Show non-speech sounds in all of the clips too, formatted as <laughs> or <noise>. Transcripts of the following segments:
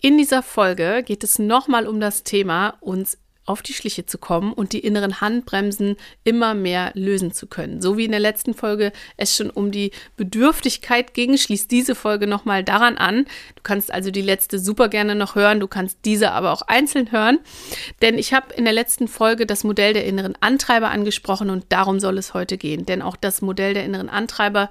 In dieser Folge geht es nochmal um das Thema, uns auf die Schliche zu kommen und die inneren Handbremsen immer mehr lösen zu können. So wie in der letzten Folge es schon um die Bedürftigkeit ging, schließt diese Folge nochmal daran an. Du kannst also die letzte super gerne noch hören, du kannst diese aber auch einzeln hören, denn ich habe in der letzten Folge das Modell der inneren Antreiber angesprochen und darum soll es heute gehen, denn auch das Modell der inneren Antreiber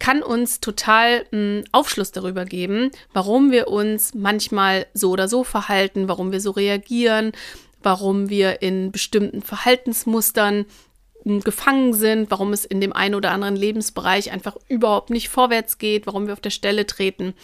kann uns total einen Aufschluss darüber geben, warum wir uns manchmal so oder so verhalten, warum wir so reagieren, warum wir in bestimmten Verhaltensmustern hm, gefangen sind, warum es in dem einen oder anderen Lebensbereich einfach überhaupt nicht vorwärts geht, warum wir auf der Stelle treten.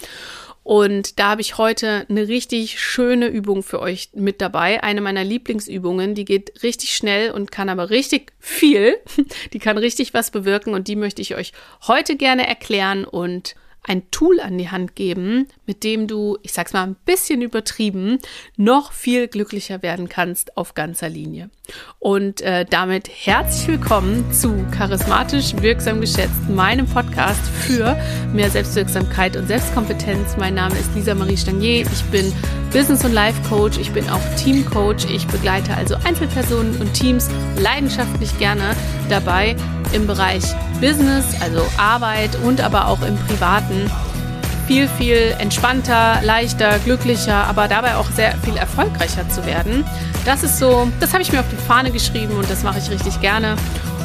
Und da habe ich heute eine richtig schöne Übung für euch mit dabei. Eine meiner Lieblingsübungen, die geht richtig schnell und kann aber richtig viel. <laughs> Die kann richtig was bewirken und die möchte ich euch heute gerne erklären und ein Tool an die Hand geben, mit dem du, ich sag's mal ein bisschen übertrieben, noch viel glücklicher werden kannst auf ganzer Linie. Und äh, damit herzlich willkommen zu Charismatisch Wirksam Geschätzt, meinem Podcast für mehr Selbstwirksamkeit und Selbstkompetenz. Mein Name ist Lisa Marie Stanier. Ich bin Business- und Life-Coach. Ich bin auch Team-Coach. Ich begleite also Einzelpersonen und Teams leidenschaftlich gerne dabei im Bereich Business, also Arbeit und aber auch im Privaten viel, viel entspannter, leichter, glücklicher, aber dabei auch sehr viel erfolgreicher zu werden. Das ist so, das habe ich mir auf die Fahne geschrieben und das mache ich richtig gerne.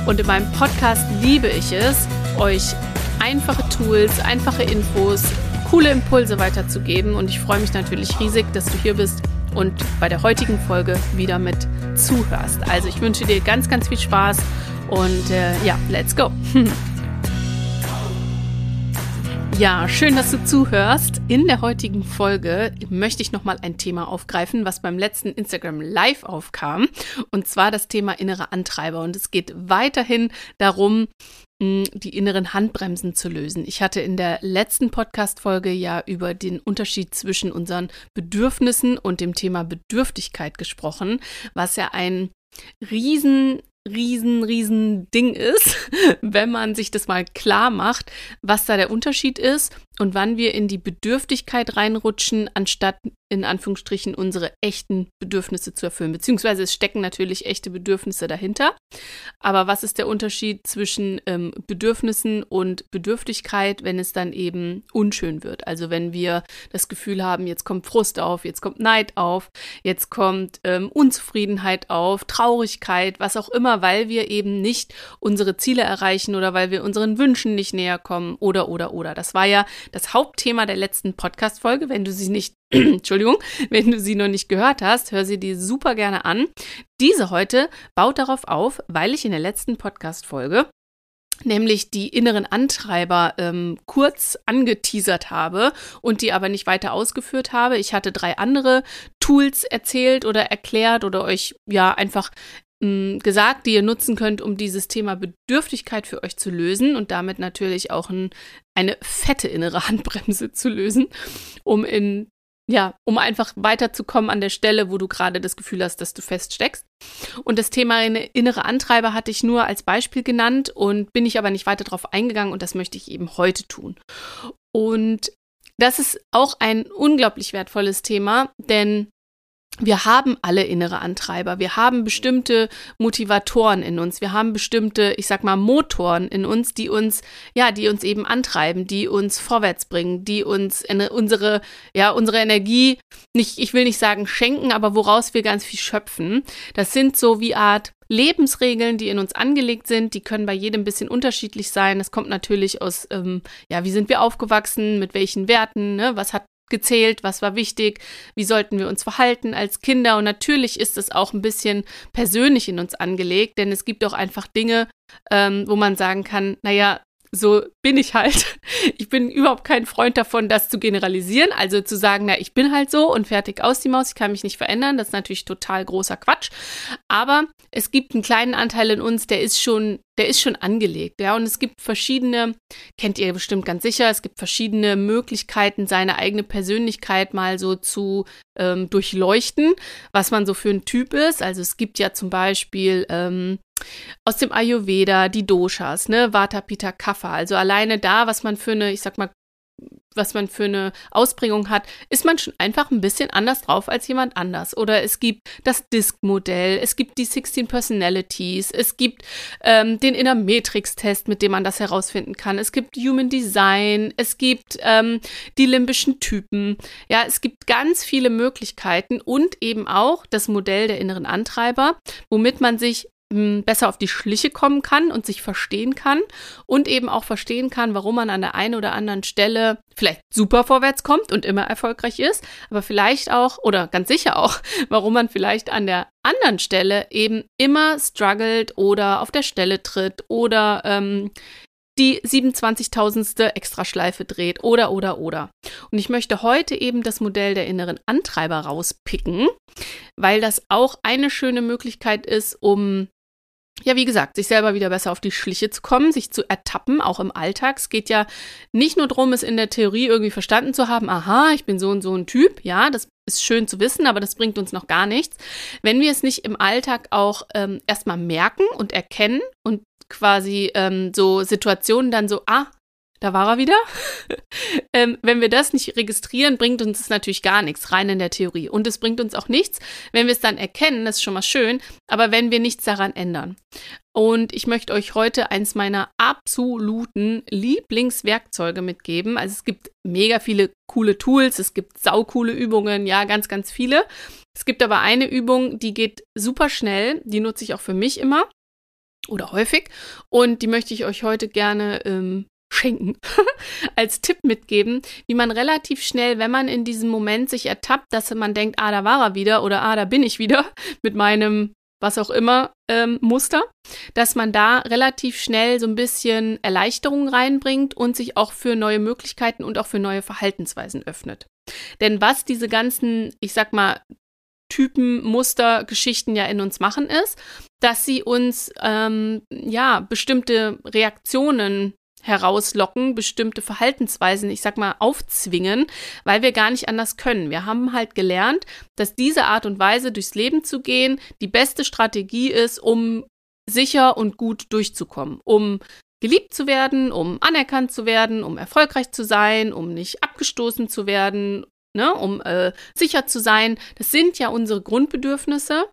Und in meinem Podcast liebe ich es, euch einfache Tools, einfache Infos, coole Impulse weiterzugeben. Und ich freue mich natürlich riesig, dass du hier bist und bei der heutigen Folge wieder mit zuhörst. Also ich wünsche dir ganz, ganz viel Spaß und äh, ja, let's go. <laughs> Ja, schön, dass du zuhörst. In der heutigen Folge möchte ich nochmal ein Thema aufgreifen, was beim letzten Instagram Live aufkam. Und zwar das Thema innere Antreiber. Und es geht weiterhin darum, die inneren Handbremsen zu lösen. Ich hatte in der letzten Podcast-Folge ja über den Unterschied zwischen unseren Bedürfnissen und dem Thema Bedürftigkeit gesprochen, was ja ein riesen riesen, riesen Ding ist, <laughs> wenn man sich das mal klar macht, was da der Unterschied ist und wann wir in die Bedürftigkeit reinrutschen, anstatt in Anführungsstrichen unsere echten Bedürfnisse zu erfüllen. Beziehungsweise es stecken natürlich echte Bedürfnisse dahinter. Aber was ist der Unterschied zwischen ähm, Bedürfnissen und Bedürftigkeit, wenn es dann eben unschön wird? Also wenn wir das Gefühl haben, jetzt kommt Frust auf, jetzt kommt Neid auf, jetzt kommt ähm, Unzufriedenheit auf, Traurigkeit, was auch immer, weil wir eben nicht unsere Ziele erreichen oder weil wir unseren Wünschen nicht näher kommen oder oder oder. Das war ja das Hauptthema der letzten Podcast-Folge. Wenn du sie nicht, <clears throat> Entschuldigung, wenn du sie noch nicht gehört hast, hör sie dir super gerne an. Diese heute baut darauf auf, weil ich in der letzten Podcast-Folge nämlich die inneren Antreiber ähm, kurz angeteasert habe und die aber nicht weiter ausgeführt habe. Ich hatte drei andere Tools erzählt oder erklärt oder euch ja einfach gesagt, die ihr nutzen könnt, um dieses Thema Bedürftigkeit für euch zu lösen und damit natürlich auch ein, eine fette innere <laughs> Handbremse zu lösen, um in ja, um einfach weiterzukommen an der Stelle, wo du gerade das Gefühl hast, dass du feststeckst. Und das Thema innere Antreiber hatte ich nur als Beispiel genannt und bin ich aber nicht weiter darauf eingegangen und das möchte ich eben heute tun. Und das ist auch ein unglaublich wertvolles Thema, denn wir haben alle innere Antreiber. Wir haben bestimmte Motivatoren in uns. Wir haben bestimmte, ich sag mal, Motoren in uns, die uns, ja, die uns eben antreiben, die uns vorwärts bringen, die uns unsere, ja, unsere Energie nicht, ich will nicht sagen schenken, aber woraus wir ganz viel schöpfen. Das sind so wie Art Lebensregeln, die in uns angelegt sind, die können bei jedem ein bisschen unterschiedlich sein. Das kommt natürlich aus, ähm, ja, wie sind wir aufgewachsen, mit welchen Werten, ne? was hat gezählt, was war wichtig, wie sollten wir uns verhalten als Kinder. Und natürlich ist es auch ein bisschen persönlich in uns angelegt, denn es gibt auch einfach Dinge, ähm, wo man sagen kann, naja, so bin ich halt. <laughs> Ich bin überhaupt kein Freund davon, das zu generalisieren. Also zu sagen, na, ich bin halt so und fertig aus die Maus, ich kann mich nicht verändern. Das ist natürlich total großer Quatsch. Aber es gibt einen kleinen Anteil in uns, der ist schon, der ist schon angelegt, ja. Und es gibt verschiedene, kennt ihr bestimmt ganz sicher, es gibt verschiedene Möglichkeiten, seine eigene Persönlichkeit mal so zu ähm, durchleuchten, was man so für ein Typ ist. Also es gibt ja zum Beispiel ähm, aus dem Ayurveda, die Doshas, ne, Vata, Pitta, Kapha. Also alleine da, was man für eine, ich sag mal, was man für eine Ausprägung hat, ist man schon einfach ein bisschen anders drauf als jemand anders. Oder es gibt das Disk-Modell, es gibt die 16 Personalities, es gibt ähm, den Inner Matrix-Test, mit dem man das herausfinden kann. Es gibt Human Design, es gibt ähm, die limbischen Typen. Ja, es gibt ganz viele Möglichkeiten und eben auch das Modell der inneren Antreiber, womit man sich besser auf die Schliche kommen kann und sich verstehen kann und eben auch verstehen kann, warum man an der einen oder anderen Stelle vielleicht super vorwärts kommt und immer erfolgreich ist, aber vielleicht auch oder ganz sicher auch, <laughs> warum man vielleicht an der anderen Stelle eben immer struggelt oder auf der Stelle tritt oder ähm, die 27.000. Extraschleife dreht oder oder oder. Und ich möchte heute eben das Modell der inneren Antreiber rauspicken, weil das auch eine schöne Möglichkeit ist, um ja, wie gesagt, sich selber wieder besser auf die Schliche zu kommen, sich zu ertappen, auch im Alltag. Es geht ja nicht nur darum, es in der Theorie irgendwie verstanden zu haben, aha, ich bin so und so ein Typ, ja, das ist schön zu wissen, aber das bringt uns noch gar nichts. Wenn wir es nicht im Alltag auch ähm, erstmal merken und erkennen und quasi ähm, so Situationen dann so, ah, da war er wieder. <laughs> ähm, wenn wir das nicht registrieren, bringt uns es natürlich gar nichts, rein in der Theorie. Und es bringt uns auch nichts, wenn wir es dann erkennen, das ist schon mal schön, aber wenn wir nichts daran ändern. Und ich möchte euch heute eins meiner absoluten Lieblingswerkzeuge mitgeben. Also es gibt mega viele coole Tools, es gibt saukoole Übungen, ja, ganz, ganz viele. Es gibt aber eine Übung, die geht super schnell, die nutze ich auch für mich immer oder häufig. Und die möchte ich euch heute gerne ähm, schenken, <laughs> als Tipp mitgeben, wie man relativ schnell, wenn man in diesem Moment sich ertappt, dass man denkt, ah, da war er wieder oder ah, da bin ich wieder <laughs> mit meinem was auch immer ähm, Muster, dass man da relativ schnell so ein bisschen Erleichterung reinbringt und sich auch für neue Möglichkeiten und auch für neue Verhaltensweisen öffnet. Denn was diese ganzen, ich sag mal, Typen, Muster, Geschichten ja in uns machen, ist, dass sie uns ähm, ja bestimmte Reaktionen herauslocken, bestimmte Verhaltensweisen, ich sag mal, aufzwingen, weil wir gar nicht anders können. Wir haben halt gelernt, dass diese Art und Weise durchs Leben zu gehen die beste Strategie ist, um sicher und gut durchzukommen, um geliebt zu werden, um anerkannt zu werden, um erfolgreich zu sein, um nicht abgestoßen zu werden, ne, um äh, sicher zu sein. Das sind ja unsere Grundbedürfnisse.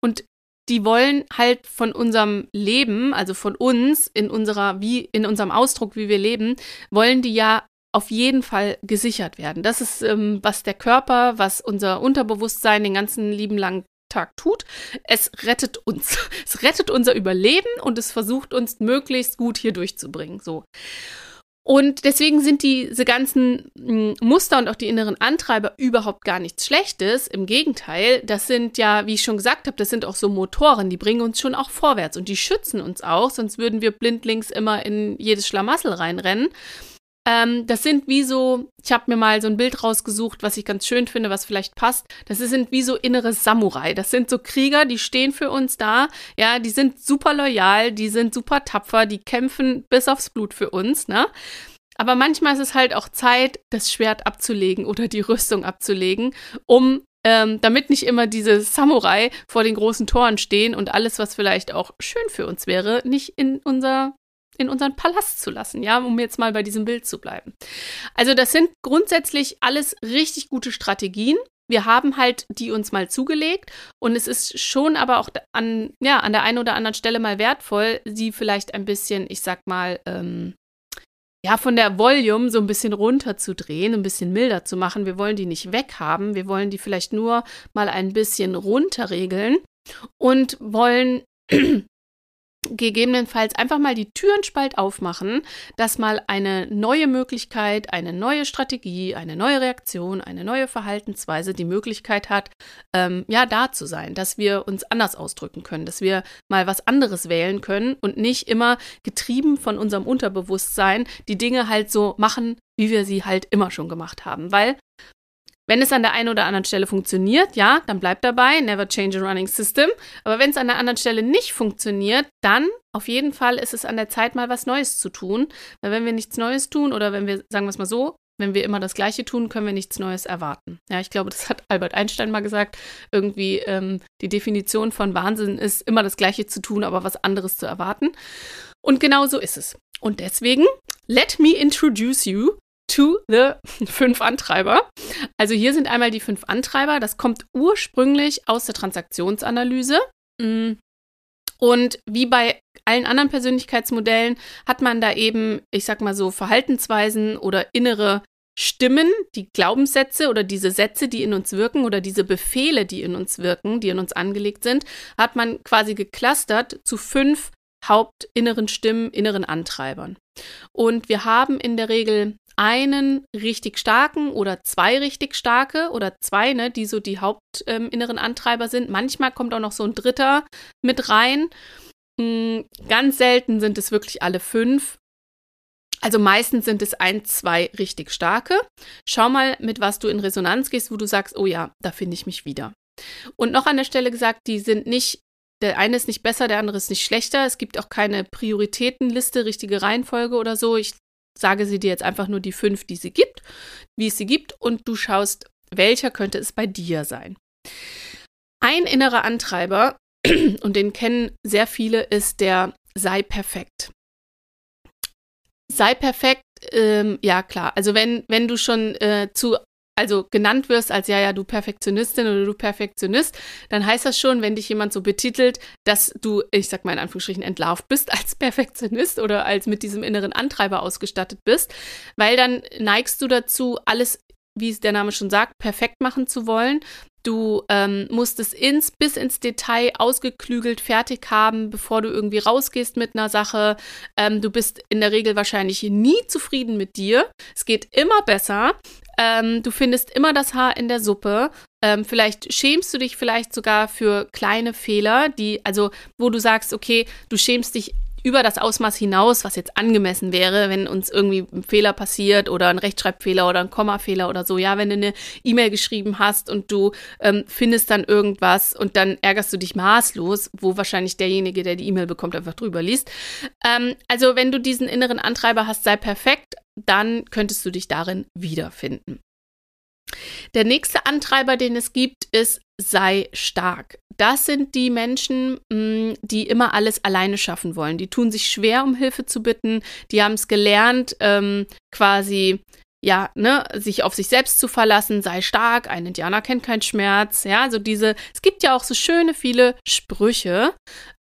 Und die wollen halt von unserem Leben, also von uns in unserer, wie in unserem Ausdruck, wie wir leben, wollen die ja auf jeden Fall gesichert werden. Das ist, ähm, was der Körper, was unser Unterbewusstsein den ganzen lieben langen Tag tut. Es rettet uns. <laughs> Es rettet unser Überleben und es versucht uns möglichst gut hier durchzubringen. So. Und deswegen sind diese ganzen hm, Muster und auch die inneren Antreiber überhaupt gar nichts Schlechtes. Im Gegenteil, das sind ja, wie ich schon gesagt habe, das sind auch so Motoren, die bringen uns schon auch vorwärts und die schützen uns auch, sonst würden wir blindlings immer in jedes Schlamassel reinrennen. Ähm, das sind wie so, ich habe mir mal so ein Bild rausgesucht, was ich ganz schön finde, was vielleicht passt. Das sind wie so innere Samurai. Das sind so Krieger, die stehen für uns da. Ja, die sind super loyal, die sind super tapfer, die kämpfen bis aufs Blut für uns, ne? Aber manchmal ist es halt auch Zeit, das Schwert abzulegen oder die Rüstung abzulegen, um ähm, damit nicht immer diese Samurai vor den großen Toren stehen und alles, was vielleicht auch schön für uns wäre, nicht in unser in unseren Palast zu lassen, ja, um jetzt mal bei diesem Bild zu bleiben. Also das sind grundsätzlich alles richtig gute Strategien. Wir haben halt die uns mal zugelegt und es ist schon aber auch an, ja, an der einen oder anderen Stelle mal wertvoll, sie vielleicht ein bisschen, ich sag mal, ähm, ja, von der Volume so ein bisschen runterzudrehen, ein bisschen milder zu machen. Wir wollen die nicht weghaben, wir wollen die vielleicht nur mal ein bisschen runterregeln und wollen gegebenenfalls einfach mal die Türen spalt aufmachen, dass mal eine neue Möglichkeit, eine neue Strategie, eine neue Reaktion, eine neue Verhaltensweise die Möglichkeit hat, ähm, ja, da zu sein, dass wir uns anders ausdrücken können, dass wir mal was anderes wählen können und nicht immer getrieben von unserem Unterbewusstsein die Dinge halt so machen, wie wir sie halt immer schon gemacht haben. Weil wenn es an der einen oder anderen Stelle funktioniert, ja, dann bleibt dabei, never change a running system. Aber wenn es an der anderen Stelle nicht funktioniert, dann auf jeden Fall ist es an der Zeit, mal was Neues zu tun. Weil wenn wir nichts Neues tun oder wenn wir, sagen wir es mal so, wenn wir immer das Gleiche tun, können wir nichts Neues erwarten. Ja, ich glaube, das hat Albert Einstein mal gesagt. Irgendwie ähm, die Definition von Wahnsinn ist, immer das Gleiche zu tun, aber was anderes zu erwarten. Und genau so ist es. Und deswegen, let me introduce you to the <laughs> fünf Antreiber. Also hier sind einmal die fünf Antreiber. Das kommt ursprünglich aus der Transaktionsanalyse. Mm. Und wie bei allen anderen Persönlichkeitsmodellen hat man da eben, ich sag mal so, Verhaltensweisen oder innere Stimmen, die Glaubenssätze oder diese Sätze, die in uns wirken oder diese Befehle, die in uns wirken, die in uns angelegt sind, hat man quasi geclustert zu fünf hauptinneren Stimmen, inneren Antreibern. Und wir haben in der Regel einen richtig starken oder zwei richtig starke oder zwei, ne, die so die hauptinneren ähm, Antreiber sind. Manchmal kommt auch noch so ein dritter mit rein. Mhm, ganz selten sind es wirklich alle fünf. Also meistens sind es ein, zwei richtig starke. Schau mal, mit was du in Resonanz gehst, wo du sagst, oh ja, da finde ich mich wieder. Und noch an der Stelle gesagt, die sind nicht, der eine ist nicht besser, der andere ist nicht schlechter. Es gibt auch keine Prioritätenliste, richtige Reihenfolge oder so. Ich sage sie dir jetzt einfach nur die fünf, die sie gibt, wie es sie gibt, und du schaust, welcher könnte es bei dir sein. Ein innerer Antreiber, <clears throat> und den kennen sehr viele, ist der sei perfekt sei perfekt, ähm, ja klar. Also wenn, wenn du schon äh, zu also genannt wirst als ja, ja, du Perfektionistin oder du Perfektionist, dann heißt das schon, wenn dich jemand so betitelt, dass du, ich sag mal in Anführungsstrichen, entlarvt bist <laughs> als Perfektionist oder als mit diesem inneren Antreiber ausgestattet bist, weil dann neigst du dazu, alles, wie es der Name schon sagt, perfekt machen zu wollen Du ähm, musst es ins, bis ins Detail ausgeklügelt fertig haben, bevor du irgendwie rausgehst mit einer Sache. Ähm, du bist in der Regel wahrscheinlich nie zufrieden mit dir. Es geht immer besser. Ähm, du findest immer das Haar in der Suppe. Ähm, vielleicht schämst du dich vielleicht sogar für kleine Fehler, die, also wo du sagst, okay, du schämst dich über das Ausmaß hinaus, was jetzt angemessen wäre, wenn uns irgendwie ein Fehler passiert oder ein Rechtschreibfehler oder ein Kommafehler oder so. Ja, wenn du eine E-Mail geschrieben hast und du ähm, findest dann irgendwas und dann ärgerst du dich maßlos, wo wahrscheinlich derjenige, der die E-Mail bekommt, einfach drüber liest. Ähm, also wenn du diesen inneren Antreiber hast, sei perfekt, dann könntest du dich darin wiederfinden. Der nächste Antreiber, den es gibt, ist sei stark. Das sind die Menschen, mm, die immer alles alleine schaffen wollen. Die tun sich schwer, um Hilfe zu bitten. Die haben es gelernt, ähm, quasi ja, ne, sich auf sich selbst zu verlassen, sei stark, ein Indianer kennt keinen Schmerz, ja, also diese, es gibt ja auch so schöne viele Sprüche,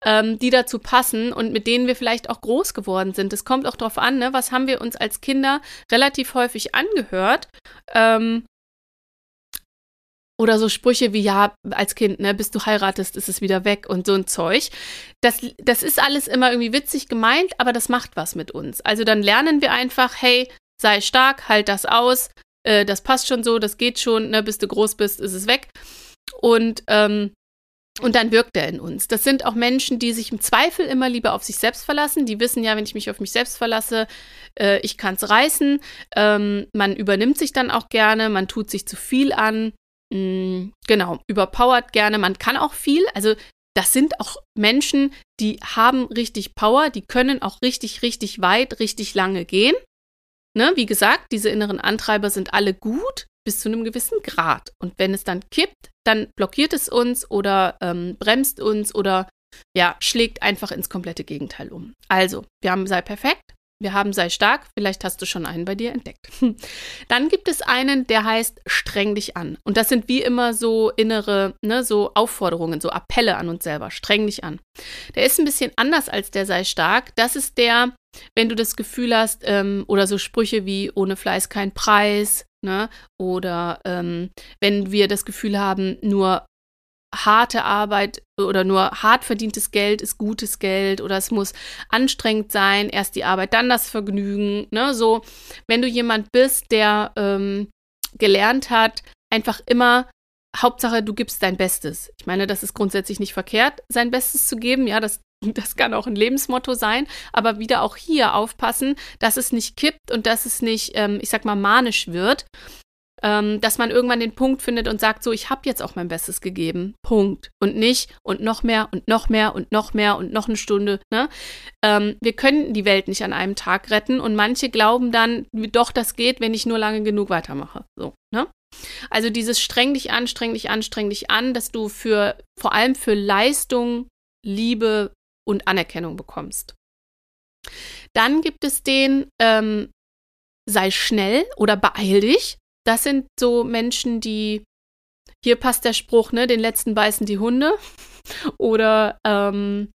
ähm, die dazu passen und mit denen wir vielleicht auch groß geworden sind. Es kommt auch darauf an, ne, was haben wir uns als Kinder relativ häufig angehört ähm, oder so Sprüche wie, ja, als Kind, ne, bis du heiratest, ist es wieder weg und so ein Zeug. Das, das ist alles immer irgendwie witzig gemeint, aber das macht was mit uns. Also dann lernen wir einfach, hey, sei stark, halt das aus, äh, das passt schon so, das geht schon, ne, bis du groß bist, ist es weg. Und, ähm, und dann wirkt er in uns. Das sind auch Menschen, die sich im Zweifel immer lieber auf sich selbst verlassen. Die wissen ja, wenn ich mich auf mich selbst verlasse, äh, ich kann es reißen. Ähm, man übernimmt sich dann auch gerne, man tut sich zu viel an. Mm, genau, überpowert gerne. Man kann auch viel. Also das sind auch Menschen, die haben richtig Power, die können auch richtig, richtig weit, richtig lange gehen. Ne, wie gesagt, diese inneren Antreiber sind alle gut bis zu einem gewissen Grad. Und wenn es dann kippt, dann blockiert es uns oder ähm, bremst uns oder ja, schlägt einfach ins komplette Gegenteil um. Also, wir haben sei perfekt, wir haben sei stark, vielleicht hast du schon einen bei dir entdeckt. <laughs> Dann gibt es einen, der heißt streng dich an. Und das sind wie immer so innere, ne, so Aufforderungen, so Appelle an uns selber. Streng dich an. Der ist ein bisschen anders als der sei stark. Das ist der, wenn du das Gefühl hast, ähm, oder so Sprüche wie ohne Fleiß kein Preis, ne? Oder ähm, wenn wir das Gefühl haben, nur harte Arbeit oder nur hart verdientes Geld ist gutes Geld oder es muss anstrengend sein, erst die Arbeit, dann das Vergnügen. Ne? So, wenn du jemand bist, der ähm, gelernt hat, einfach immer Hauptsache, du gibst dein Bestes. Ich meine, das ist grundsätzlich nicht verkehrt, sein Bestes zu geben. Ja, das, <laughs> das kann auch ein Lebensmotto sein. Aber wieder auch hier aufpassen, dass es nicht kippt und dass es nicht, ähm, ich sag mal, manisch wird ähm, dass man irgendwann den Punkt findet und sagt, so, ich habe jetzt auch mein Bestes gegeben. Punkt. Und nicht und noch mehr und noch mehr und noch mehr und noch eine Stunde. Ne? Ähm, wir können die Welt nicht an einem Tag retten und manche glauben dann, doch, das geht, wenn ich nur lange genug weitermache. So, ne? Also dieses streng dich an, streng dich an, streng dich an, dass du für vor allem für Leistung, Liebe und Anerkennung bekommst. Dann gibt es den, ähm, sei schnell oder beeil dich. Das sind so Menschen, die, hier passt der Spruch, ne, den letzten beißen die Hunde. <laughs> Oder ähm,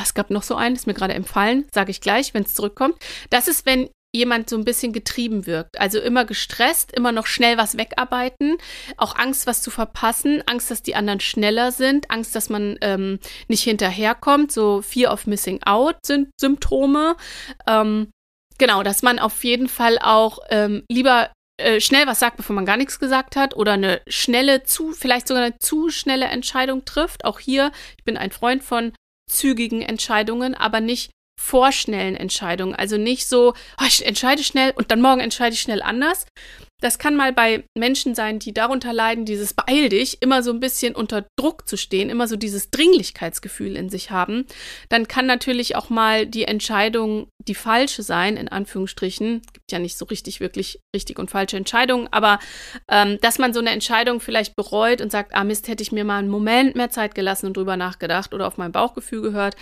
es gab noch so einen, ist mir gerade empfallen, sage ich gleich, wenn es zurückkommt. Das ist, wenn jemand so ein bisschen getrieben wirkt. Also immer gestresst, immer noch schnell was wegarbeiten, auch Angst, was zu verpassen, Angst, dass die anderen schneller sind, Angst, dass man ähm, nicht hinterherkommt, so Fear of Missing Out sind Symptome. Ähm, genau, dass man auf jeden Fall auch ähm, lieber äh, schnell was sagt, bevor man gar nichts gesagt hat oder eine schnelle, zu, vielleicht sogar eine zu schnelle Entscheidung trifft. Auch hier, ich bin ein Freund von zügigen Entscheidungen, aber nicht vorschnellen Entscheidungen. Also nicht so, oh, ich entscheide schnell und dann morgen entscheide ich schnell anders, das kann mal bei Menschen sein, die darunter leiden, dieses beeil dich, immer so ein bisschen unter Druck zu stehen, immer so dieses Dringlichkeitsgefühl in sich haben. Dann kann natürlich auch mal die Entscheidung die falsche sein, in Anführungsstrichen. Gibt ja nicht so richtig, wirklich richtig und falsche Entscheidungen, aber ähm, dass man so eine Entscheidung vielleicht bereut und sagt, ah Mist, hätte ich mir mal einen Moment mehr Zeit gelassen und drüber nachgedacht oder auf mein Bauchgefühl gehört,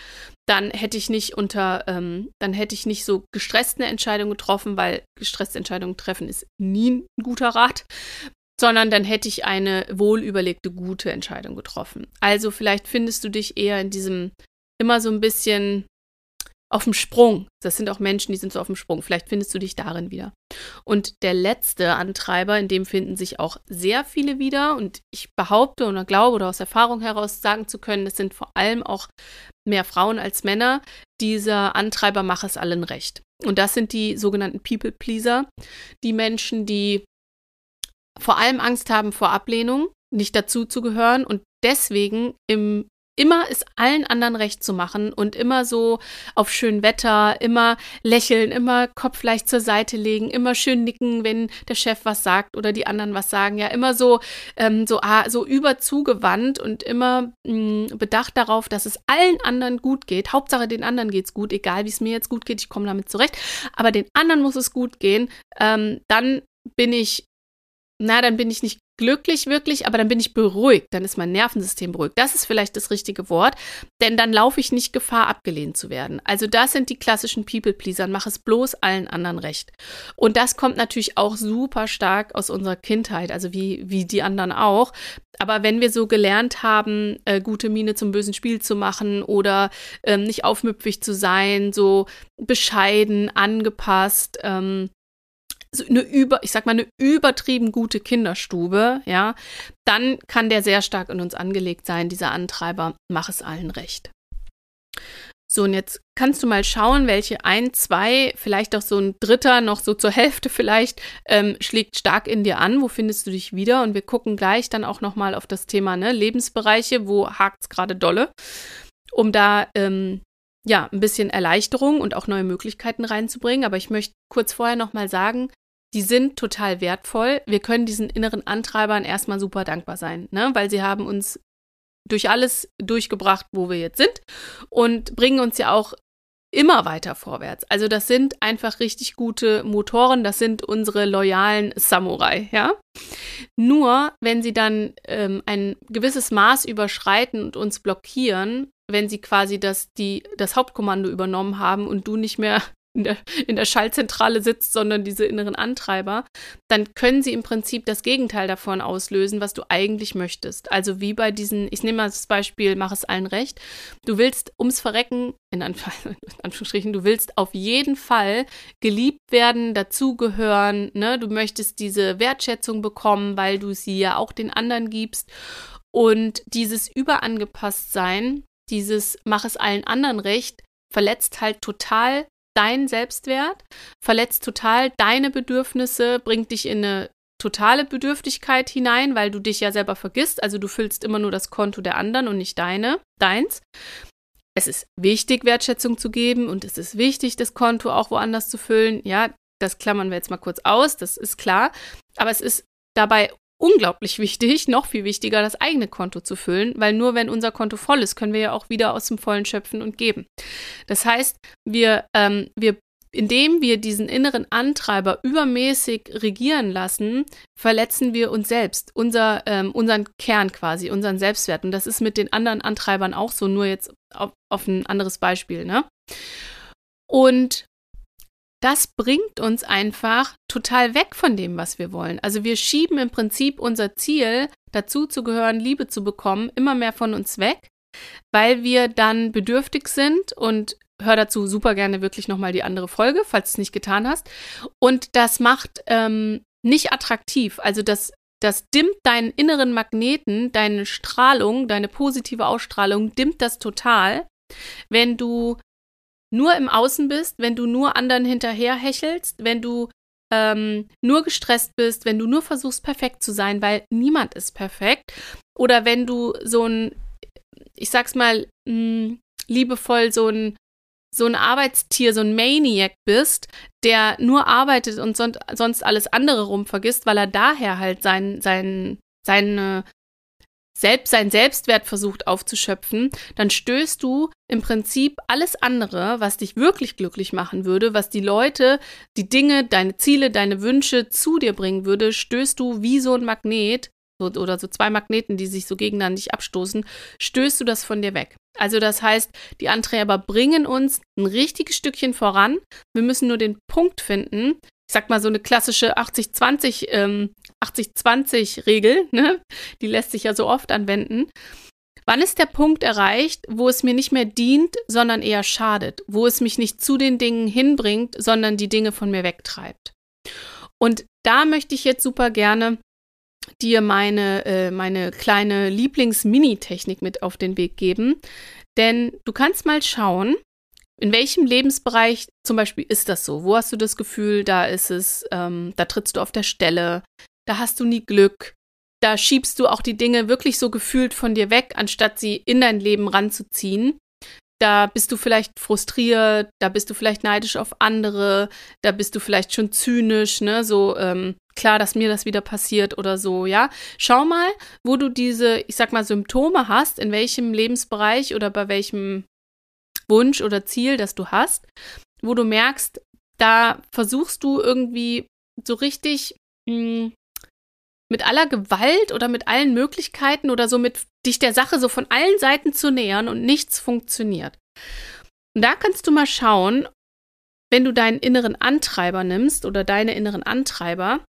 dann hätte ich nicht unter, ähm, dann hätte ich nicht so gestresst eine Entscheidung getroffen, weil gestresste Entscheidungen treffen ist nie ein guter Rat, sondern dann hätte ich eine wohlüberlegte, gute Entscheidung getroffen. Also vielleicht findest du dich eher in diesem immer so ein bisschen auf dem Sprung. Das sind auch Menschen, die sind so auf dem Sprung. Vielleicht findest du dich darin wieder. Und der letzte Antreiber, in dem finden sich auch sehr viele wieder. Und ich behaupte oder glaube oder aus Erfahrung heraus sagen zu können, es sind vor allem auch mehr Frauen als Männer. Dieser Antreiber macht es allen recht. Und das sind die sogenannten People Pleaser, die Menschen, die vor allem Angst haben vor Ablehnung, nicht dazu zu gehören und deswegen im immer es allen anderen recht zu machen und immer so auf schön Wetter, immer lächeln, immer Kopf leicht zur Seite legen, immer schön nicken, wenn der Chef was sagt oder die anderen was sagen. Ja, immer so, ähm, so, ah, so überzugewandt und immer mh, mm, bedacht darauf, dass es allen anderen gut geht. Hauptsache den anderen geht's gut, egal wie es mir jetzt gut geht, ich komme damit zurecht. Aber den anderen muss es gut gehen. Ähm, dann bin ich na, dann bin ich nicht glücklich wirklich, aber dann bin ich beruhigt, dann ist mein Nervensystem beruhigt. Das ist vielleicht das richtige Wort, denn dann laufe ich nicht Gefahr, abgelehnt zu werden. Also das sind die klassischen People-Pleaser, mach es bloß allen anderen recht. Und das kommt natürlich auch super stark aus unserer Kindheit, also wie, wie die anderen auch. Aber wenn wir so gelernt haben, äh, gute Miene zum bösen Spiel zu machen oder ähm, nicht aufmüpfig zu sein, so bescheiden, angepasst, ähm, eine über, ich sag mal, eine übertrieben gute Kinderstube, ja, dann kann der sehr stark in uns angelegt sein, dieser Antreiber, mach es allen recht. So, und jetzt kannst du mal schauen, welche ein, zwei, vielleicht auch so ein dritter, noch so zur Hälfte vielleicht, ähm, schlägt stark in dir an. Wo findest du dich wieder? Und wir gucken gleich dann auch nochmal auf das Thema ne, Lebensbereiche, wo hakt es gerade dolle, um da ähm, ja ein bisschen Erleichterung und auch neue Möglichkeiten reinzubringen. Aber ich möchte kurz vorher nochmal sagen, die sind total wertvoll. Wir können diesen inneren Antreibern erstmal super dankbar sein, ne? weil sie haben uns durch alles durchgebracht, wo wir jetzt sind und bringen uns ja auch immer weiter vorwärts. Also das sind einfach richtig gute Motoren, das sind unsere loyalen Samurai, ja. Nur wenn sie dann ähm, ein gewisses Maß überschreiten und uns blockieren, wenn sie quasi das, die, das Hauptkommando übernommen haben und du nicht mehr in der, in der Schaltzentrale sitzt, sondern diese inneren Antreiber, dann können sie im Prinzip das Gegenteil davon auslösen, was du eigentlich möchtest. Also wie bei diesen, ich nehme mal das Beispiel, mach es allen recht. Du willst ums Verrecken, in, Anf <laughs> in Anführungsstrichen, du willst auf jeden Fall geliebt werden, dazugehören, ne? Du möchtest diese Wertschätzung bekommen, weil du sie ja auch den anderen gibst. Und dieses Überangepasstsein, dieses mach es allen anderen recht, verletzt halt total deinen Selbstwert, verletzt total deine Bedürfnisse, bringt dich in eine totale Bedürftigkeit hinein, weil du dich ja selber vergisst. Also du füllst immer nur das Konto der anderen und nicht deine, deins. Es ist wichtig, Wertschätzung zu geben und es ist wichtig, das Konto auch woanders zu füllen. Ja, das klammern wir jetzt mal kurz aus, das ist klar. Aber es ist dabei unglaublich wichtig, noch viel wichtiger, das eigene Konto zu füllen, weil nur wenn unser Konto voll ist, können wir ja auch wieder aus dem Vollen schöpfen und geben. Das heißt, wir, ähm, wir indem wir diesen inneren Antreiber übermäßig regieren lassen, verletzen wir uns selbst, unser, ähm, unseren Kern quasi, unseren Selbstwert. Und das ist mit den anderen Antreibern auch so, nur jetzt auf, auf ein anderes Beispiel. Ne? Und das bringt uns einfach total weg von dem, was wir wollen. Also wir schieben im Prinzip unser Ziel, dazu zu gehören, Liebe zu bekommen, immer mehr von uns weg, weil wir dann bedürftig sind und hör dazu super gerne wirklich nochmal die andere Folge, falls du es nicht getan hast. Und das macht ähm, nicht attraktiv. Also das, das dimmt deinen inneren Magneten, deine Strahlung, deine positive Ausstrahlung, dimmt das total, wenn du nur im Außen bist, wenn du nur anderen hinterher hechelst, wenn du ähm, nur gestresst bist, wenn du nur versuchst, perfekt zu sein, weil niemand ist perfekt. Oder wenn du so ein, ich sag's mal, mh, hm, liebevoll so ein so ein Arbeitstier, so ein Maniac bist, der nur arbeitet und son sonst alles andere rum vergisst, weil er daher halt sein, sein, seine selbst sein Selbstwert versucht aufzuschöpfen, dann stößt du im Prinzip alles andere, was dich wirklich glücklich machen würde, was die Leute, die Dinge, deine Ziele, deine Wünsche zu dir bringen würde, stößt du wie so ein Magnet oder so zwei Magneten, die sich so gegeneinander nicht abstoßen, stößt du das von dir weg. Also das heißt, die Antreiber bringen uns ein richtiges Stückchen voran. Wir müssen nur den Punkt finden. Ich sag mal so eine klassische 80-20 ähm, 80-20-Regel, ne? Die lässt sich ja so oft anwenden. Wann ist der Punkt erreicht, wo es mir nicht mehr dient, sondern eher schadet, wo es mich nicht zu den Dingen hinbringt, sondern die Dinge von mir wegtreibt? Und da möchte ich jetzt super gerne dir meine, äh, meine kleine Lieblings-Mini-Technik mit auf den Weg geben. Denn du kannst mal schauen, in welchem Lebensbereich zum Beispiel ist das so? Wo hast du das Gefühl, da ist es, ähm, da trittst du auf der Stelle, da hast du nie Glück, da schiebst du auch die Dinge wirklich so gefühlt von dir weg, anstatt sie in dein Leben ranzuziehen. Da bist du vielleicht frustriert, da bist du vielleicht neidisch auf andere, da bist du vielleicht schon zynisch, ne? So, ähm, klar, dass mir das wieder passiert oder so, ja. Schau mal, wo du diese, ich sag mal, Symptome hast, in welchem Lebensbereich oder bei welchem Wunsch oder Ziel, das du hast, wo du merkst, da versuchst du irgendwie so richtig mh, hm, mit aller Gewalt oder mit allen Möglichkeiten oder so mit dich der Sache so von allen Seiten zu nähern und nichts funktioniert. Und da kannst du mal schauen, wenn du deinen inneren Antreiber nimmst oder deine inneren Antreiber,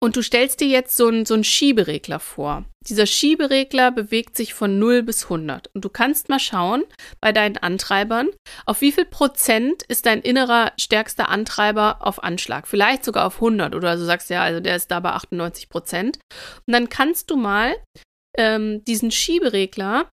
und du stellst dir jetzt so einen, so einen Schieberegler vor. Dieser Schieberegler bewegt sich von 0 bis 100. Und du kannst mal schauen bei deinen Antreibern, auf wie viel Prozent ist dein innerer stärkster Antreiber auf Anschlag. Vielleicht sogar auf 100 oder du sagst ja, also der ist da bei 98 Prozent. Und dann kannst du mal ähm, diesen Schieberegler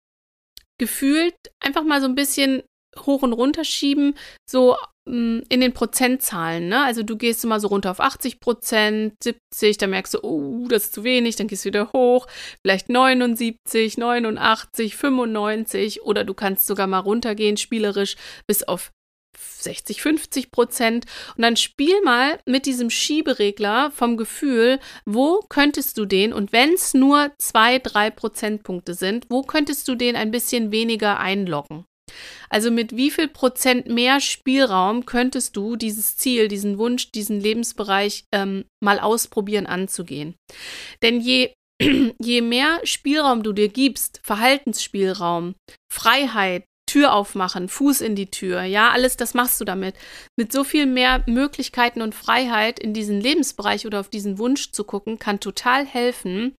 gefühlt einfach mal so ein bisschen hoch und runter schieben, so in den Prozentzahlen, ne? Also du gehst immer so runter auf 80 Prozent, 70, dann merkst du, oh, das ist zu wenig, dann gehst du wieder hoch, vielleicht 79, 89, 95 oder du kannst sogar mal runtergehen, spielerisch bis auf 60, 50 Prozent. Und dann spiel mal mit diesem Schieberegler vom Gefühl, wo könntest du den, und wenn es nur zwei, drei Prozentpunkte sind, wo könntest du den ein bisschen weniger einloggen? Also mit wie viel Prozent mehr Spielraum könntest du dieses Ziel, diesen Wunsch, diesen Lebensbereich ähm, mal ausprobieren anzugehen? Denn je, <clears throat> je mehr Spielraum du dir gibst, Verhaltensspielraum, Freiheit, Tür aufmachen, Fuß in die Tür, ja, alles das machst du damit. Mit so viel mehr Möglichkeiten und Freiheit in diesen Lebensbereich oder auf diesen Wunsch zu gucken, kann total helfen,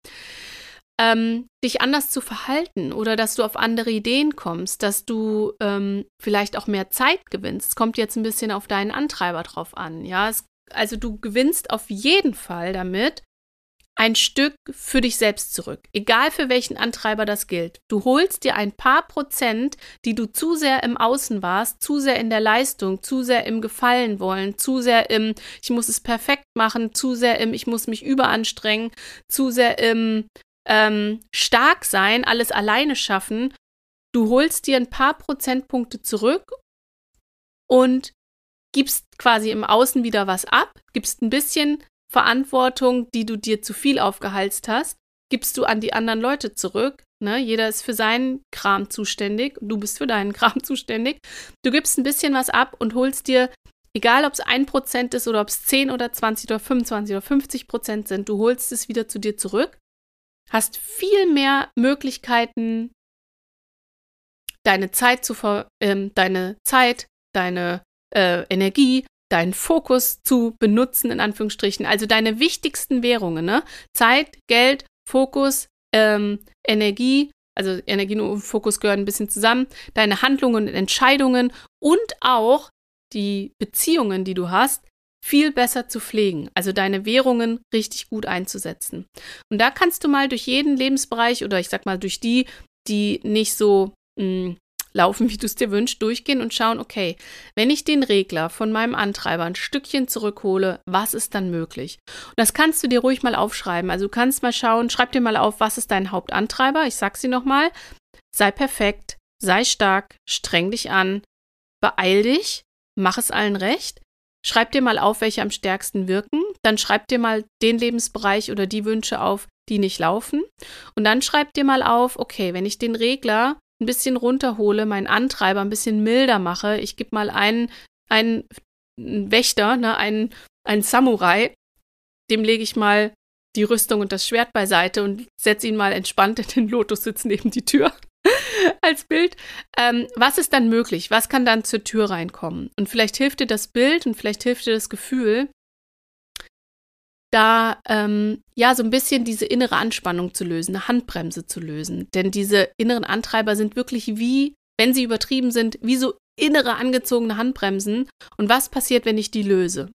ähm, dich anders zu verhalten oder dass du auf andere Ideen kommst, dass du ähm, vielleicht auch mehr Zeit gewinnst. Es kommt jetzt ein bisschen auf deinen Antreiber drauf an. Ja, es, also du gewinnst auf jeden Fall damit ein Stück für dich selbst zurück, egal für welchen Antreiber das gilt. Du holst dir ein paar Prozent, die du zu sehr im Außen warst, zu sehr in der Leistung, zu sehr im Gefallen wollen, zu sehr im Ich muss es perfekt machen, zu sehr im Ich muss mich überanstrengen, zu sehr im ähm, stark sein, alles alleine schaffen. Du holst dir ein paar Prozentpunkte zurück und gibst quasi im Außen wieder was ab, gibst ein bisschen Verantwortung, die du dir zu viel aufgehalst hast, gibst du an die anderen Leute zurück. Ne? Jeder ist für seinen Kram zuständig, du bist für deinen <laughs> Kram zuständig. Du gibst ein bisschen was ab und holst dir, egal ob es ein Prozent ist oder ob es 10 oder 20 oder 25 oder 50 Prozent sind, du holst es wieder zu dir zurück hast viel mehr Möglichkeiten, deine Zeit zu ver ähm, deine Zeit, deine äh, Energie deinen Fokus zu benutzen, in Anführungsstrichen. Also deine wichtigsten Währungen, ne? Zeit, Geld, Fokus, ähm, Energie, also Energie und Fokus gehören ein bisschen zusammen, deine Handlungen und Entscheidungen und auch die Beziehungen, die du hast, viel besser zu pflegen, also deine Währungen richtig gut einzusetzen. Und da kannst du mal durch jeden Lebensbereich oder ich sag mal durch die, die nicht so mh, hm, laufen, <laughs> wie du es dir wünschst, durchgehen und schauen, okay, wenn ich den Regler von meinem Antreiber ein Stückchen zurückhole, was ist dann möglich? Und das kannst du dir ruhig mal aufschreiben. Also du kannst mal schauen, schreib dir mal auf, was ist dein Hauptantreiber? Ich sag sie nochmal. Sei perfekt, sei stark, streng dich an, beeil dich, mach es allen recht. Schreib dir mal auf, welche am stärksten wirken. Dann schreib dir mal den Lebensbereich oder die Wünsche auf, die nicht laufen. Und dann schreib dir mal auf, okay, wenn ich den Regler ein bisschen runterhole, meinen Antreiber ein bisschen milder mache, ich gebe mal einen, einen Wächter, ne, einen, einen Samurai, dem lege ich mal die Rüstung und das Schwert beiseite und setze ihn mal entspannt in den Lotussitz neben die Tür <laughs> als Bild. Ähm, was ist dann möglich? Was kann dann zur Tür reinkommen? Und vielleicht hilft dir das Bild und vielleicht hilft dir das Gefühl, da ähm, ja so ein bisschen diese innere Anspannung zu lösen, eine Handbremse zu lösen. Denn diese inneren Antreiber sind wirklich wie, wenn sie übertrieben sind, wie so innere angezogene Handbremsen. Und was passiert, wenn ich die löse?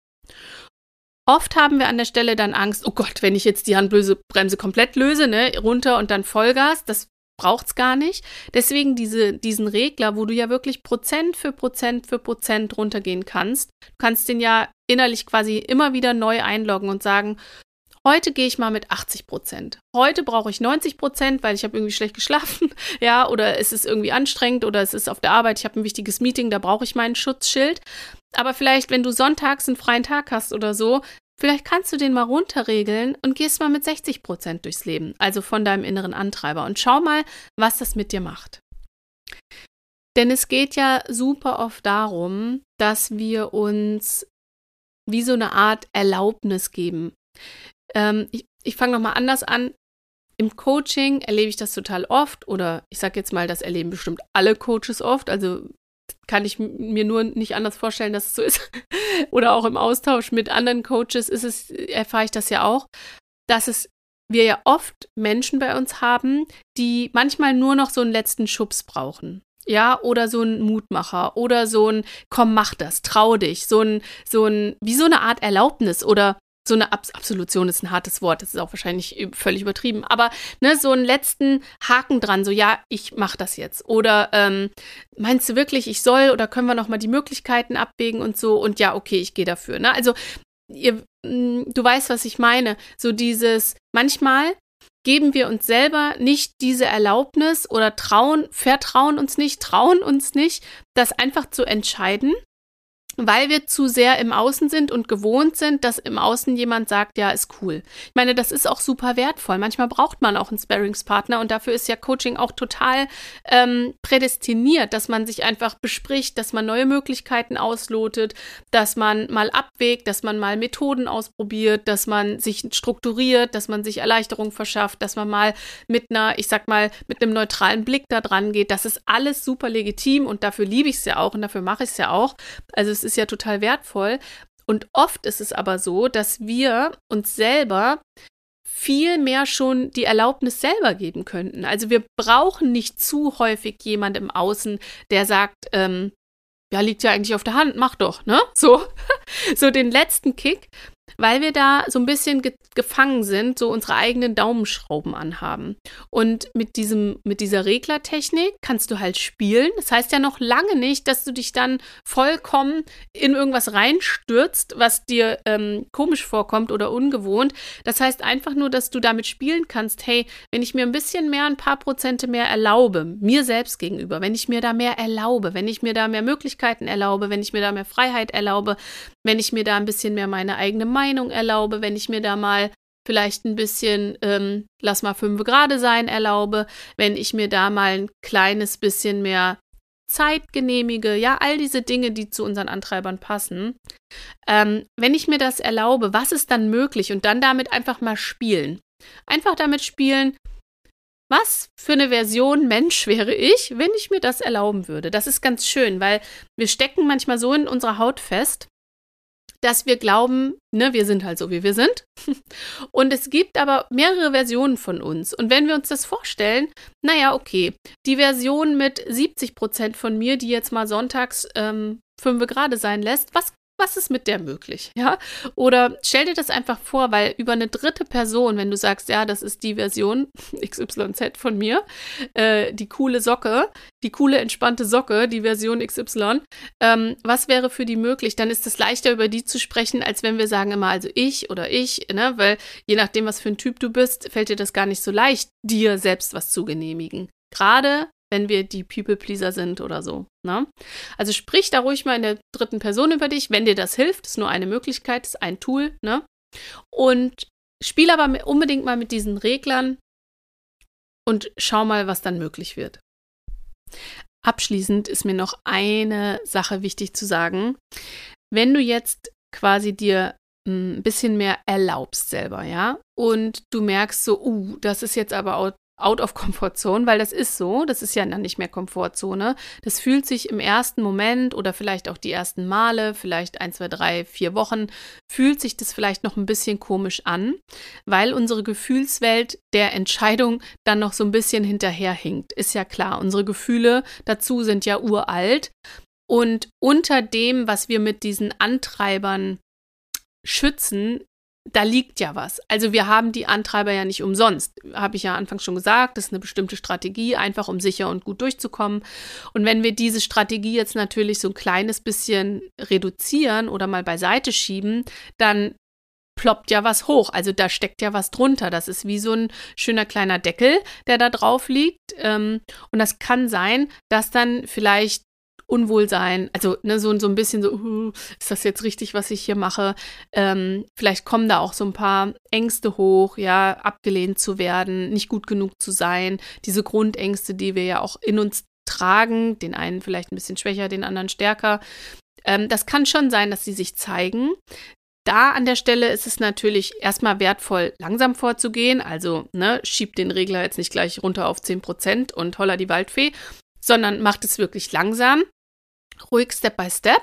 Oft haben wir an der Stelle dann Angst, oh Gott, wenn ich jetzt die Handbremse komplett löse, ne, runter und dann Vollgas, das braucht es gar nicht. Deswegen diese, diesen Regler, wo du ja wirklich Prozent für Prozent für Prozent runtergehen kannst. Du kannst den ja innerlich quasi immer wieder neu einloggen und sagen, heute gehe ich mal mit 80 Prozent. Heute brauche ich 90 Prozent, weil ich habe irgendwie schlecht geschlafen, <laughs> ja, oder es ist irgendwie anstrengend oder es ist auf der Arbeit, ich habe ein wichtiges Meeting, da brauche ich meinen Schutzschild. Aber vielleicht, wenn du sonntags einen freien Tag hast oder so, Vielleicht kannst du den mal runterregeln und gehst mal mit 60 Prozent durchs Leben, also von deinem inneren Antreiber und schau mal, was das mit dir macht. Denn es geht ja super oft darum, dass wir uns wie so eine Art Erlaubnis geben. Ähm, ich ich fange nochmal anders an. Im Coaching erlebe ich das total oft oder ich sage jetzt mal, das erleben bestimmt alle Coaches oft. Also kann ich mir nur nicht anders vorstellen, dass es so ist. <laughs> Oder auch im Austausch mit anderen Coaches ist es, erfahre ich das ja auch, dass es wir ja oft Menschen bei uns haben, die manchmal nur noch so einen letzten Schubs brauchen. Ja, oder so ein Mutmacher oder so ein komm, mach das, trau dich, so ein so ein wie so eine Art Erlaubnis oder so eine Abs Absolution ist ein hartes Wort, das ist auch wahrscheinlich völlig übertrieben, aber ne, so einen letzten Haken dran, so ja, ich mache das jetzt. Oder ähm, meinst du wirklich, ich soll oder können wir nochmal die Möglichkeiten abwägen und so und ja, okay, ich gehe dafür. Ne? Also ihr, mm, du weißt, was ich meine. So dieses, manchmal geben wir uns selber nicht diese Erlaubnis oder trauen, vertrauen uns nicht, trauen uns nicht, das einfach zu entscheiden weil wir zu sehr im Außen sind und gewohnt sind, dass im Außen jemand sagt, ja, ist cool. Ich meine, das ist auch super wertvoll. Manchmal braucht man auch einen Sparringspartner und dafür ist ja Coaching auch total ähm, prädestiniert, dass man sich einfach bespricht, dass man neue Möglichkeiten auslotet, dass man mal abwägt, dass man mal Methoden ausprobiert, dass man sich strukturiert, dass man sich Erleichterung verschafft, dass man mal mit einer, ich sag mal, mit einem neutralen Blick da dran geht. Das ist alles super legitim und dafür liebe ich es ja auch und dafür mache ich es ja auch. Also es ist ja total wertvoll. Und oft ist es aber so, dass wir uns selber viel mehr schon die Erlaubnis selber geben könnten. Also wir brauchen nicht zu häufig jemand im Außen, der sagt, ähm, ja, liegt ja eigentlich auf der Hand, mach doch, ne? So, <laughs> so den letzten Kick, weil wir da so ein bisschen ge gefangen sind, so unsere eigenen Daumenschrauben anhaben. Und mit diesem, mit dieser Reglertechnik kannst du halt spielen. Das heißt ja noch lange nicht, dass du dich dann vollkommen in irgendwas reinstürzt, was dir ähm, komisch vorkommt oder ungewohnt. Das heißt einfach nur, dass du damit spielen kannst, hey, wenn ich mir ein bisschen mehr, ein paar Prozente mehr erlaube, mir selbst gegenüber, wenn ich mir da mehr erlaube, wenn ich mir da mehr Möglichkeiten erlaube, wenn ich mir da mehr Freiheit erlaube, wenn ich mir da ein bisschen mehr meine eigene Meinung Meinung erlaube, wenn ich mir da mal vielleicht ein bisschen, ähm, lass mal fünf Grade sein, erlaube, wenn ich mir da mal ein kleines bisschen mehr Zeit genehmige, ja, all diese Dinge, die zu unseren Antreibern passen. Ähm, wenn ich mir das erlaube, was ist dann möglich? Und dann damit einfach mal spielen. Einfach damit spielen, was für eine Version Mensch <laughs> wäre ich, wenn ich mir das erlauben würde. Das ist ganz schön, weil wir stecken manchmal so in unserer Haut fest, dass wir glauben, ne, wir sind halt so, wie wir sind. <laughs> Und es gibt aber mehrere Versionen von uns. Und wenn wir uns das vorstellen, naja, okay, die Version mit 70 Prozent von mir, die jetzt mal sonntags ähm, fünf gerade sein lässt, was was ist mit der möglich? Ja? Oder stell dir das einfach vor, weil über eine dritte Person, wenn du sagst, ja, das ist die Version <laughs> XYZ von mir, äh, die coole Socke, die coole entspannte Socke, die Version XY, ähm, was wäre für die möglich? Dann ist es leichter, über die zu sprechen, als wenn wir sagen immer, also ich oder ich, ne? weil je nachdem, was für ein Typ du bist, fällt dir das gar nicht so leicht, dir selbst was zu genehmigen. Gerade wenn wir die People-Pleaser sind oder so. Ne? Also sprich da ruhig mal in der dritten Person über dich, wenn dir das hilft. Ist nur eine Möglichkeit, ist ein Tool. Ne? Und spiel aber unbedingt mal mit diesen Reglern und schau mal, was dann möglich wird. Abschließend ist mir noch eine Sache wichtig zu sagen. Wenn du jetzt quasi dir ein bisschen mehr erlaubst selber, ja, und du merkst so, uh, das ist jetzt aber auch out of Comfort Zone, weil das ist so, das ist ja dann nicht mehr Komfortzone. Das fühlt sich im ersten Moment oder vielleicht auch die ersten Male, vielleicht ein, zwei, drei, vier Wochen, fühlt sich das vielleicht noch ein bisschen komisch an, weil unsere Gefühlswelt der Entscheidung dann noch so ein bisschen hinterherhinkt. Ist ja klar, unsere Gefühle dazu sind ja uralt. Und unter dem, was wir mit diesen Antreibern schützen, da liegt ja was. Also wir haben die Antreiber ja nicht umsonst. Habe ich ja anfangs schon gesagt, das ist eine bestimmte Strategie, einfach um sicher und gut durchzukommen. Und wenn wir diese Strategie jetzt natürlich so ein kleines bisschen reduzieren oder mal beiseite schieben, dann ploppt ja was hoch. Also da steckt ja was drunter. Das ist wie so ein schöner kleiner Deckel, der da drauf liegt. Ähm, und das kann sein, dass dann vielleicht Unwohlsein, also ne, so, so ein bisschen so, uh, ist das jetzt richtig, was ich hier mache? Ähm, vielleicht kommen da auch so ein paar Ängste hoch, ja, abgelehnt zu werden, nicht gut genug zu sein, diese Grundängste, die wir ja auch in uns tragen, den einen vielleicht ein bisschen schwächer, den anderen stärker. Ähm, das kann schon sein, dass sie sich zeigen. Da an der Stelle ist es natürlich erstmal wertvoll, langsam vorzugehen. Also, ne, schiebt den Regler jetzt nicht gleich runter auf 10% und holla die Waldfee, sondern macht es wirklich langsam ruhig Step by Step,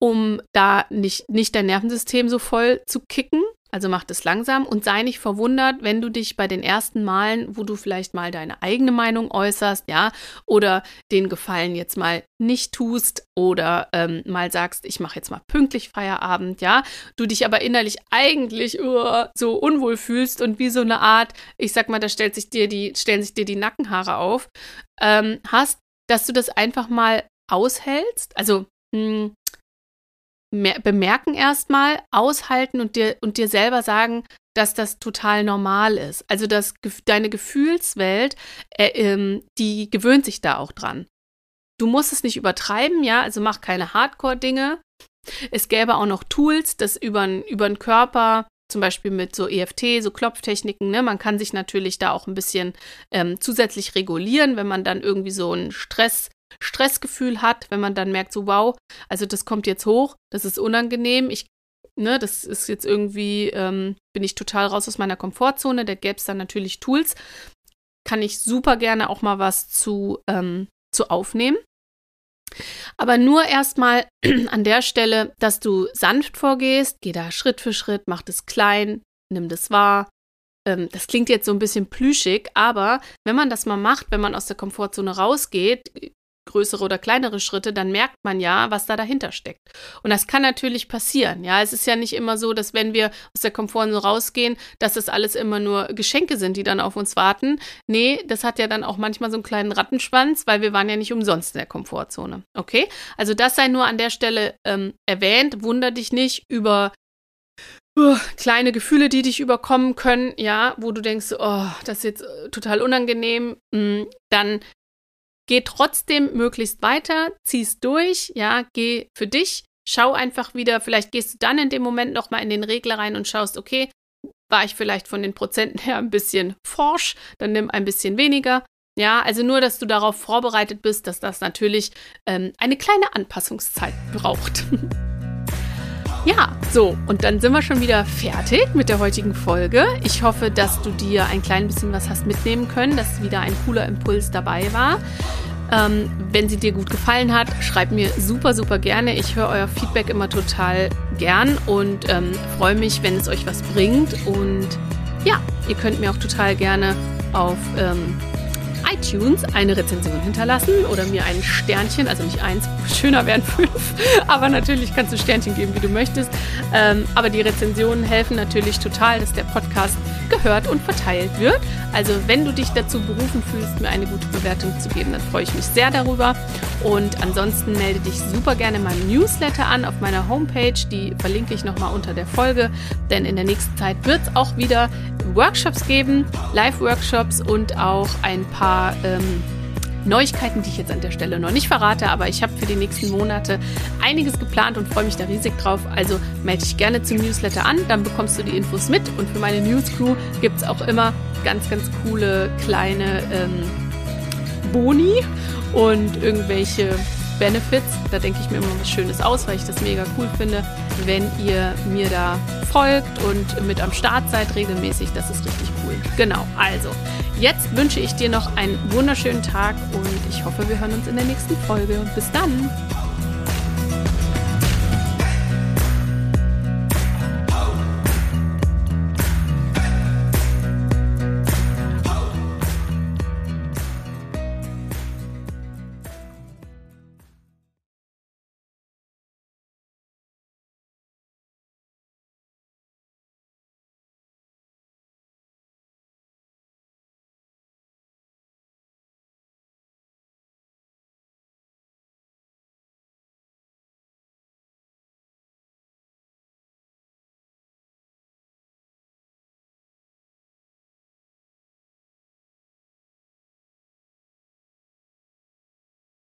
um da nicht, nicht dein Nervensystem so voll zu kicken. Also mach das langsam und sei nicht verwundert, wenn du dich bei den ersten Malen, wo du vielleicht mal deine eigene Meinung äußerst, ja, oder den Gefallen jetzt mal nicht tust oder ähm, mal sagst, ich mache jetzt mal pünktlich Feierabend, ja, du dich aber innerlich eigentlich uh, so unwohl fühlst und wie so eine Art, ich sag mal, da stellt sich dir die, stellen sich dir die Nackenhaare auf, ähm, hast, dass du das einfach mal aushältst, also mh, hm, bemerken erstmal, aushalten und dir, und dir selber sagen, dass das total normal ist. Also dass deine Gefühlswelt, äh, ähm, die gewöhnt sich da auch dran. Du musst es nicht übertreiben, ja, also mach keine Hardcore-Dinge. Es gäbe auch noch Tools, das über den Körper, zum Beispiel mit so EFT, so Klopftechniken, ne? Man kann sich natürlich da auch ein bisschen ähm, zusätzlich regulieren, wenn man dann irgendwie so einen Stress Stressgefühl hat, wenn man dann merkt, so wow, also das kommt jetzt hoch, das ist unangenehm, ich, ne, das ist jetzt irgendwie, ähm, bin ich total raus aus meiner Komfortzone, da gäbe es dann natürlich Tools, kann ich super gerne auch mal was zu, ähm, zu aufnehmen. Aber nur erstmal <clears throat> an der Stelle, dass du sanft vorgehst, geh da Schritt für Schritt, mach das klein, nimm das wahr. Ähm, das klingt jetzt so ein bisschen plüschig, aber wenn man das mal macht, wenn man aus der Komfortzone rausgeht, größere oder kleinere Schritte, dann merkt man ja, was da dahinter steckt. Und das kann natürlich passieren. Ja, es ist ja nicht immer so, dass wenn wir aus der Komfortzone rausgehen, dass das alles immer nur Geschenke sind, die dann auf uns warten. Nee, das hat ja dann auch manchmal so einen kleinen Rattenschwanz, weil wir waren ja nicht umsonst in der Komfortzone. Okay? Also das sei nur an der Stelle ähm, erwähnt. Wunder dich nicht über uh, kleine Gefühle, die dich überkommen können, ja, wo du denkst, oh, das ist jetzt äh, total unangenehm, mm, dann Geh trotzdem möglichst weiter, zieh's durch, ja, geh für dich, schau einfach wieder, vielleicht gehst du dann in dem Moment nochmal in den Regler rein und schaust, okay, war ich vielleicht von den Prozenten her ein bisschen forsch, dann nimm ein bisschen weniger. Ja, also nur, dass du darauf vorbereitet bist, dass das natürlich ähm, eine kleine Anpassungszeit braucht. <laughs> Ja, so, und dann sind wir schon wieder fertig mit der heutigen Folge. Ich hoffe, dass du dir ein klein bisschen was hast mitnehmen können, dass wieder ein cooler Impuls dabei war. Ähm, wenn sie dir gut gefallen hat, schreib mir super, super gerne. Ich höre euer Feedback immer total gern und ähm, freue mich, wenn es euch was bringt. Und ja, ihr könnt mir auch total gerne auf ähm, iTunes eine Rezension hinterlassen oder mir ein Sternchen, also nicht eins, <laughs> schöner wären fünf, <laughs> aber natürlich kannst du Sternchen geben, wie du möchtest. Ähm, aber die Rezensionen helfen natürlich total, dass der Podcast gehört und verteilt wird. Also wenn du dich dazu berufen fühlst, mir eine gute Bewertung zu geben, dann freue ich mich sehr darüber. Und ansonsten melde dich super gerne in meinem Newsletter an auf meiner Homepage. Die verlinke ich nochmal unter der Folge, denn in der nächsten Zeit wird es auch wieder Workshops geben, Live-Workshops und auch ein paar ähm, Neuigkeiten, die ich jetzt an der Stelle noch nicht verrate, aber ich habe für die nächsten Monate einiges geplant und freue mich da riesig drauf. Also melde dich gerne zum Newsletter an, dann bekommst du die Infos mit. Und für meine News Crew gibt es auch immer ganz, ganz coole kleine ähm, Boni und irgendwelche Benefits. Da denke ich mir immer was Schönes aus, weil ich das mega cool finde, wenn ihr mir da folgt und mit am Start seid regelmäßig. Das ist richtig cool. Genau, also jetzt wünsche ich dir noch einen wunderschönen Tag und ich hoffe, wir hören uns in der nächsten Folge. Bis dann!